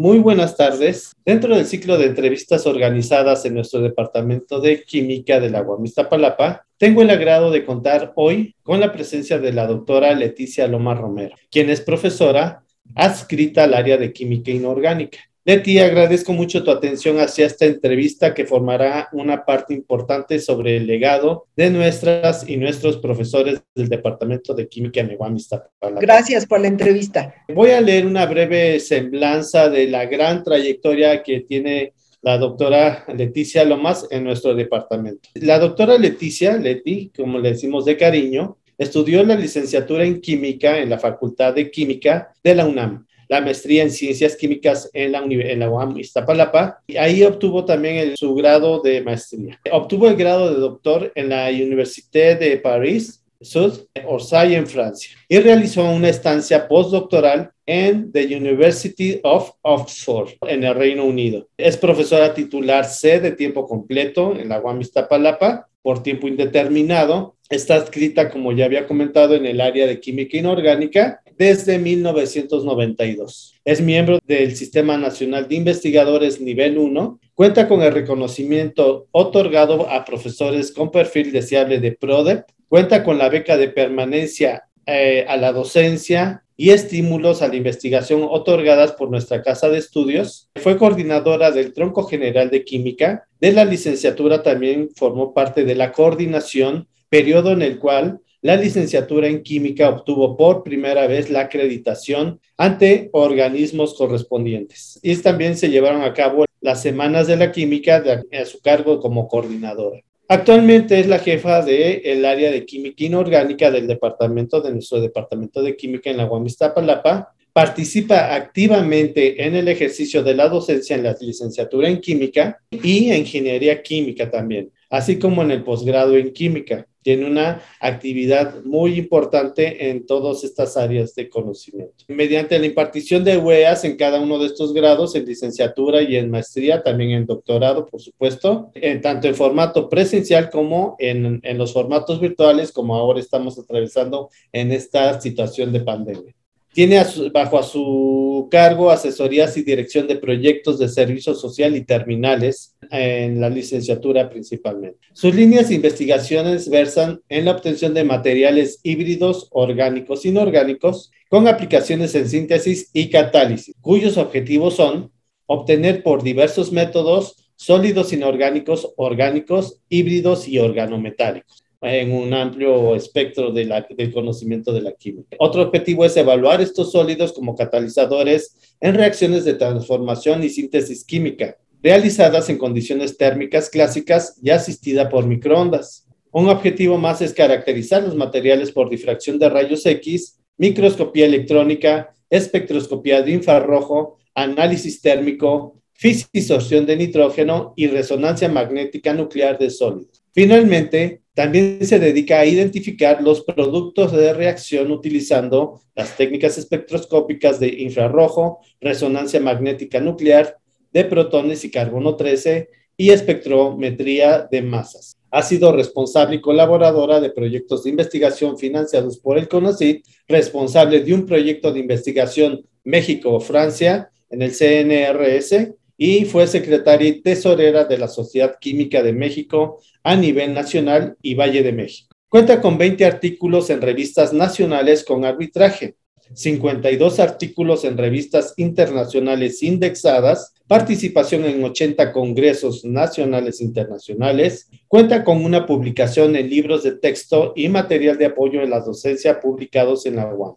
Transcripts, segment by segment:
Muy buenas tardes. Dentro del ciclo de entrevistas organizadas en nuestro departamento de química de la Palapa, tengo el agrado de contar hoy con la presencia de la doctora Leticia Loma Romero, quien es profesora adscrita al área de química inorgánica. Leti, agradezco mucho tu atención hacia esta entrevista que formará una parte importante sobre el legado de nuestras y nuestros profesores del Departamento de Química en Iztapalapa. Gracias por la entrevista. Voy a leer una breve semblanza de la gran trayectoria que tiene la doctora Leticia Lomas en nuestro departamento. La doctora Leticia, Leti, como le decimos de cariño, estudió la licenciatura en química en la Facultad de Química de la UNAM la maestría en ciencias químicas en la, en la UAM Iztapalapa y ahí obtuvo también su grado de maestría. Obtuvo el grado de doctor en la Université de París, Sud, Orsay en Francia y realizó una estancia postdoctoral en the University of Oxford en el Reino Unido. Es profesora titular C de tiempo completo en la UAM Iztapalapa por tiempo indeterminado. Está escrita, como ya había comentado, en el área de química inorgánica desde 1992. Es miembro del Sistema Nacional de Investigadores Nivel 1. Cuenta con el reconocimiento otorgado a profesores con perfil deseable de PRODEP. Cuenta con la beca de permanencia eh, a la docencia y estímulos a la investigación otorgadas por nuestra Casa de Estudios. Fue coordinadora del Tronco General de Química. De la licenciatura también formó parte de la coordinación, periodo en el cual la licenciatura en química obtuvo por primera vez la acreditación ante organismos correspondientes. Y también se llevaron a cabo las semanas de la química a su cargo como coordinadora. Actualmente es la jefa del el área de química inorgánica del departamento de nuestro departamento de química en la Guamistapalapa. Participa activamente en el ejercicio de la docencia en la licenciatura en química y ingeniería química también, así como en el posgrado en química tiene una actividad muy importante en todas estas áreas de conocimiento. Mediante la impartición de UEAS en cada uno de estos grados, en licenciatura y en maestría, también en doctorado, por supuesto, en tanto en formato presencial como en, en los formatos virtuales, como ahora estamos atravesando en esta situación de pandemia. Tiene bajo a su cargo asesorías y dirección de proyectos de servicio social y terminales en la licenciatura principalmente. Sus líneas de investigaciones versan en la obtención de materiales híbridos orgánicos inorgánicos con aplicaciones en síntesis y catálisis, cuyos objetivos son obtener por diversos métodos sólidos inorgánicos, orgánicos, híbridos y organometálicos en un amplio espectro del conocimiento de la química. Otro objetivo es evaluar estos sólidos como catalizadores en reacciones de transformación y síntesis química, realizadas en condiciones térmicas clásicas y asistida por microondas. Un objetivo más es caracterizar los materiales por difracción de rayos X, microscopía electrónica, espectroscopía de infrarrojo, análisis térmico, fisisorción de nitrógeno y resonancia magnética nuclear de sólidos. Finalmente, también se dedica a identificar los productos de reacción utilizando las técnicas espectroscópicas de infrarrojo, resonancia magnética nuclear, de protones y carbono 13 y espectrometría de masas. Ha sido responsable y colaboradora de proyectos de investigación financiados por el CONACYT, responsable de un proyecto de investigación México-Francia en el CNRS y fue secretaria y tesorera de la Sociedad Química de México a nivel nacional y Valle de México. Cuenta con 20 artículos en revistas nacionales con arbitraje, 52 artículos en revistas internacionales indexadas, participación en 80 congresos nacionales e internacionales, cuenta con una publicación en libros de texto y material de apoyo en la docencia publicados en la UAM.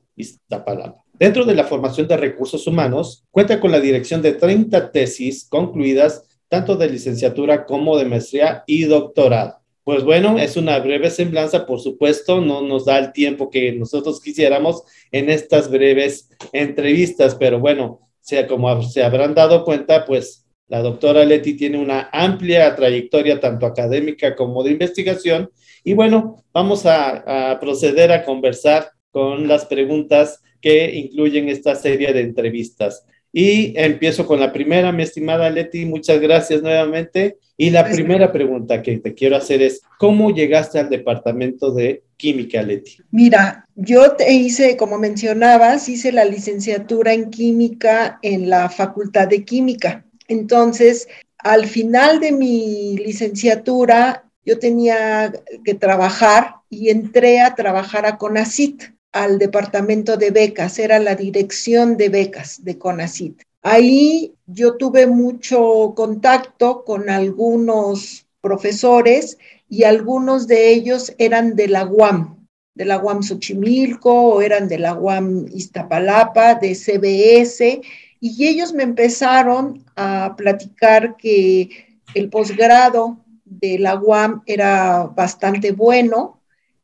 Dentro de la formación de recursos humanos, cuenta con la dirección de 30 tesis concluidas tanto de licenciatura como de maestría y doctorado. Pues bueno, es una breve semblanza, por supuesto, no nos da el tiempo que nosotros quisiéramos en estas breves entrevistas, pero bueno, sea como se habrán dado cuenta, pues la doctora Leti tiene una amplia trayectoria tanto académica como de investigación. Y bueno, vamos a, a proceder a conversar con las preguntas que incluyen esta serie de entrevistas. Y empiezo con la primera, mi estimada Leti, muchas gracias nuevamente. Y la primera pregunta que te quiero hacer es, ¿cómo llegaste al departamento de química, Leti? Mira, yo te hice, como mencionabas, hice la licenciatura en química en la Facultad de Química. Entonces, al final de mi licenciatura, yo tenía que trabajar y entré a trabajar a CONACIT al departamento de becas, era la dirección de becas de CONACIT. Ahí yo tuve mucho contacto con algunos profesores y algunos de ellos eran de la UAM, de la UAM Xochimilco o eran de la UAM Iztapalapa, de CBS, y ellos me empezaron a platicar que el posgrado de la UAM era bastante bueno,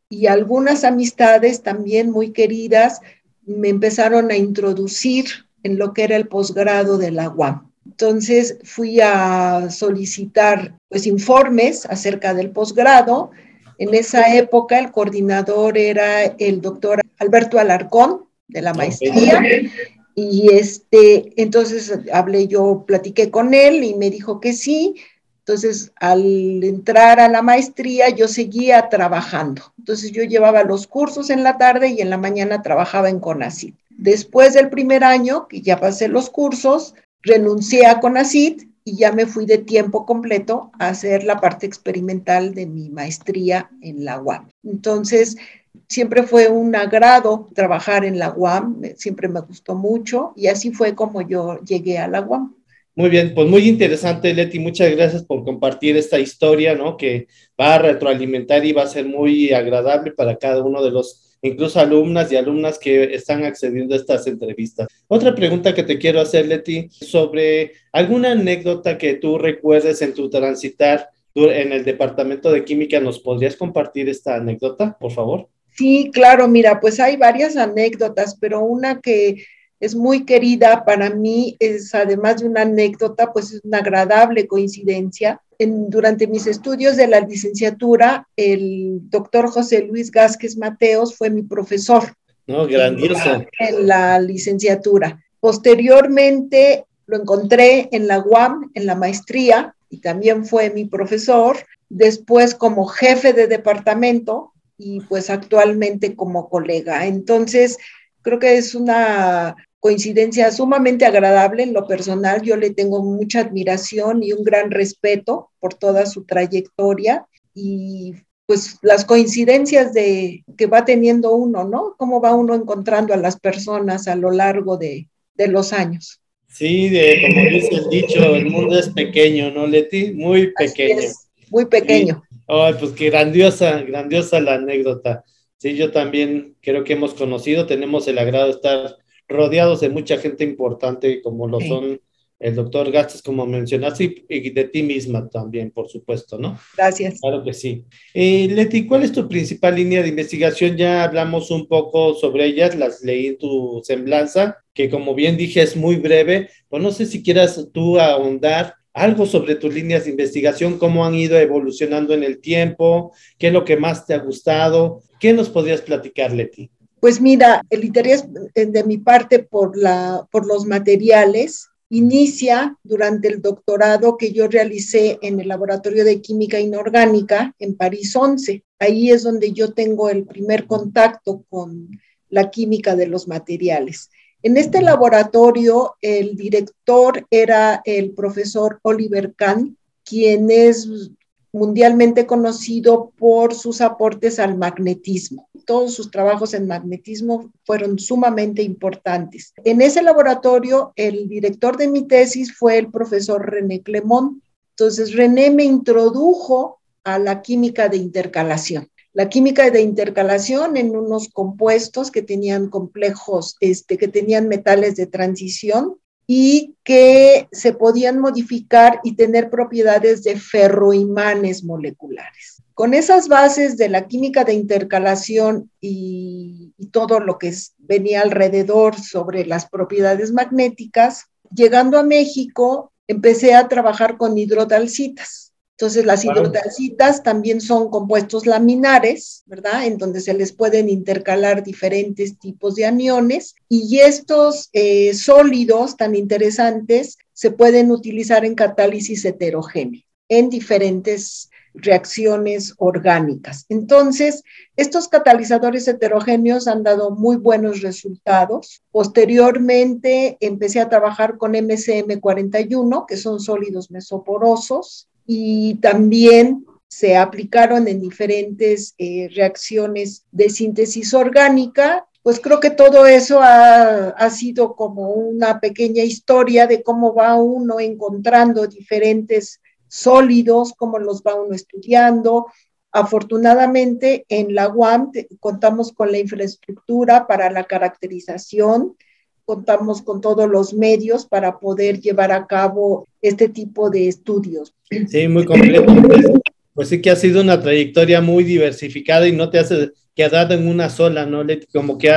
y algunas amistades también muy queridas me empezaron a introducir en lo que era el posgrado de la UAM. Entonces fui a solicitar pues informes acerca del posgrado. En esa época el coordinador era el doctor Alberto Alarcón de la maestría y este entonces hablé yo platiqué con él y me dijo que sí entonces, al entrar a la maestría, yo seguía trabajando. Entonces, yo llevaba los cursos en la tarde y en la mañana trabajaba en CONACIT. Después del primer año, que ya pasé los cursos, renuncié a CONACIT y ya me fui de tiempo completo a hacer la parte experimental de mi maestría en la UAM. Entonces, siempre fue un agrado trabajar en la UAM, siempre me gustó mucho y así fue como yo llegué a la UAM. Muy bien, pues muy interesante, Leti. Muchas gracias por compartir esta historia, ¿no? Que va a retroalimentar y va a ser muy agradable para cada uno de los, incluso alumnas y alumnas que están accediendo a estas entrevistas. Otra pregunta que te quiero hacer, Leti, sobre alguna anécdota que tú recuerdes en tu transitar en el departamento de química. ¿Nos podrías compartir esta anécdota, por favor? Sí, claro, mira, pues hay varias anécdotas, pero una que es muy querida para mí, es además de una anécdota, pues es una agradable coincidencia. En, durante mis estudios de la licenciatura, el doctor José Luis Gásquez Mateos fue mi profesor. No, grandioso. En la licenciatura. Posteriormente lo encontré en la UAM, en la maestría, y también fue mi profesor. Después como jefe de departamento y pues actualmente como colega. Entonces, creo que es una coincidencia sumamente agradable en lo personal. Yo le tengo mucha admiración y un gran respeto por toda su trayectoria y pues las coincidencias de que va teniendo uno, ¿no? Cómo va uno encontrando a las personas a lo largo de, los años. Sí, de, como dice el dicho, el mundo es pequeño, ¿no, Leti? Muy pequeño. muy pequeño. Ay, pues qué grandiosa, grandiosa la anécdota. Sí, yo también creo que hemos conocido, tenemos el agrado de estar rodeados de mucha gente importante, como lo son el doctor Gastes, como mencionaste, y de ti misma también, por supuesto, ¿no? Gracias. Claro que sí. Eh, Leti, ¿cuál es tu principal línea de investigación? Ya hablamos un poco sobre ellas, las leí en tu semblanza, que como bien dije es muy breve, pues no sé si quieras tú ahondar algo sobre tus líneas de investigación, cómo han ido evolucionando en el tiempo, qué es lo que más te ha gustado, ¿qué nos podrías platicar, Leti? Pues mira, el interés eh, de mi parte por, los materiales inicia durante el doctorado que yo realicé en el Laboratorio de Química Inorgánica en París 11. Ahí es donde yo tengo el primer contacto con la química de los materiales. En este laboratorio, el director era el profesor Oliver Kahn, quien es mundialmente conocido por sus aportes al magnetismo. Todos sus trabajos en magnetismo fueron sumamente importantes. En ese laboratorio, el director de mi tesis fue el profesor René Clemón. Entonces, René me introdujo a la química de intercalación. La química de intercalación en unos compuestos que tenían complejos, este, que tenían metales de transición y que se podían modificar y tener propiedades de ferroimanes moleculares. Con esas bases de la química de intercalación y, todo lo que venía alrededor sobre las propiedades magnéticas, llegando a México, empecé a trabajar con hidrodalcitas. Entonces, las hidrotalcitas también son compuestos laminares, ¿verdad? En donde se les pueden intercalar diferentes tipos de aniones y estos eh, sólidos tan interesantes se pueden utilizar en catálisis heterogénea en diferentes reacciones orgánicas. Entonces, estos catalizadores heterogéneos han dado muy buenos resultados. Posteriormente, empecé a trabajar con MCM41, que son sólidos mesoporosos, y también se aplicaron en diferentes eh, reacciones de síntesis orgánica. Pues creo que todo eso ha, ha sido como una pequeña historia de cómo va uno encontrando diferentes sólidos, cómo los va uno estudiando. Afortunadamente, en la UAM contamos con la infraestructura para la caracterización, contamos con todos los medios para poder llevar a cabo este tipo de estudios. Sí, muy completo. Pues, pues sí que ha sido una trayectoria muy diversificada y no te has quedado en una sola, ¿no? Como que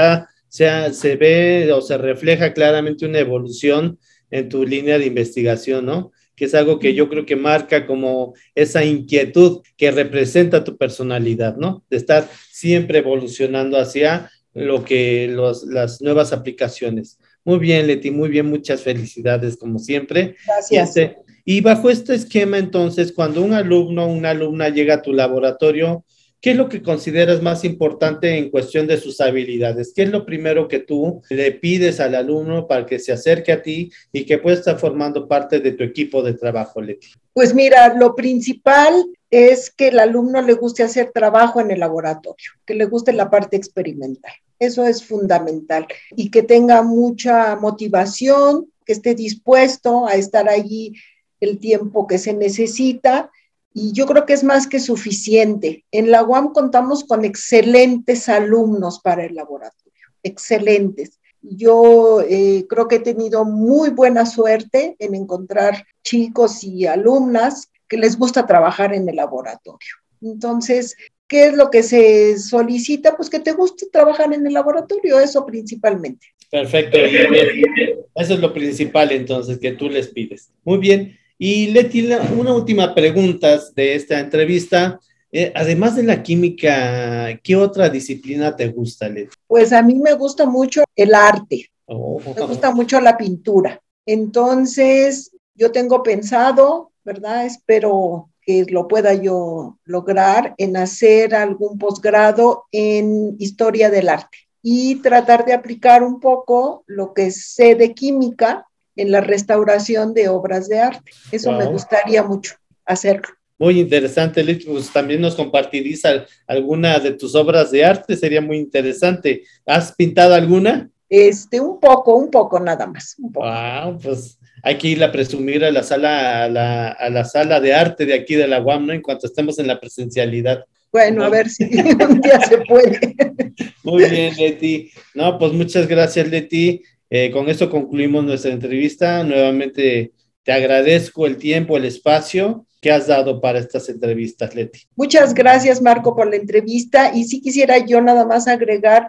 se, se ve o se refleja claramente una evolución en tu línea de investigación, ¿no? Que es algo que yo creo que marca como esa inquietud que representa tu personalidad, ¿no? De estar siempre evolucionando hacia lo que las nuevas aplicaciones. Muy bien, Leti, muy bien, muchas felicidades como siempre. Gracias. Y, este, y bajo este esquema, entonces, cuando un alumno o una alumna llega a tu laboratorio, ¿Qué es lo que consideras más importante en cuestión de sus habilidades? ¿Qué es lo primero que tú le pides al alumno para que se acerque a ti y que pueda estar formando parte de tu equipo de trabajo, Leti? Pues mira, lo principal es que el alumno le guste hacer trabajo en el laboratorio, que le guste la parte experimental. Eso es fundamental y que tenga mucha motivación, que esté dispuesto a estar allí el tiempo que se necesita y yo creo que es más que suficiente. En la UAM contamos con excelentes alumnos para el laboratorio, excelentes. Yo eh, creo que he tenido muy buena suerte en encontrar chicos y alumnas que les gusta trabajar en el laboratorio. Entonces, ¿qué es lo que se solicita? Pues que te guste trabajar en el laboratorio, eso principalmente. Perfecto. Eso es lo principal entonces que tú les pides. Muy bien. Y Leti, una última pregunta de esta entrevista. Eh, además de la química, ¿qué otra disciplina te gusta, Leti? Pues a mí me gusta mucho el arte. Oh. Me gusta mucho la pintura. Entonces, yo tengo pensado, ¿verdad? Espero que lo pueda yo lograr en hacer algún posgrado en historia del arte y tratar de aplicar un poco lo que sé de química en la restauración de obras de arte. Eso me gustaría mucho hacerlo. Muy interesante, Liz. Pues también nos compartirís alguna de tus obras de arte, sería muy interesante. ¿Has pintado alguna? Este, un poco, un poco nada más. Wow, pues hay que ir a presumir a la sala, a la, a la, sala de arte de aquí de la UAM, ¿no? En cuanto estemos en la presencialidad. Bueno, a ver si un día se puede. Muy bien, Leti. No, pues muchas gracias, Leti. Eh, con esto concluimos nuestra entrevista. Nuevamente te agradezco el tiempo, el espacio que has dado para estas entrevistas, Leti. Muchas gracias, Marco, por la entrevista. Y sí quisiera yo nada más agregar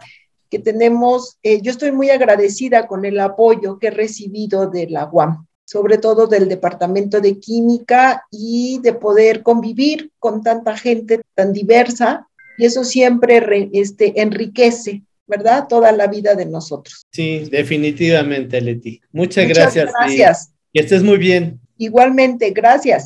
que tenemos, eh, yo estoy muy agradecida con el apoyo que he recibido de la UAM, sobre todo del Departamento de Química y de poder convivir con tanta gente tan diversa. Y eso siempre este, enriquece ¿verdad? Toda la vida de nosotros. Sí, definitivamente, Leti. Muchas, Muchas gracias. Gracias. Y, y estés muy bien. Igualmente, gracias.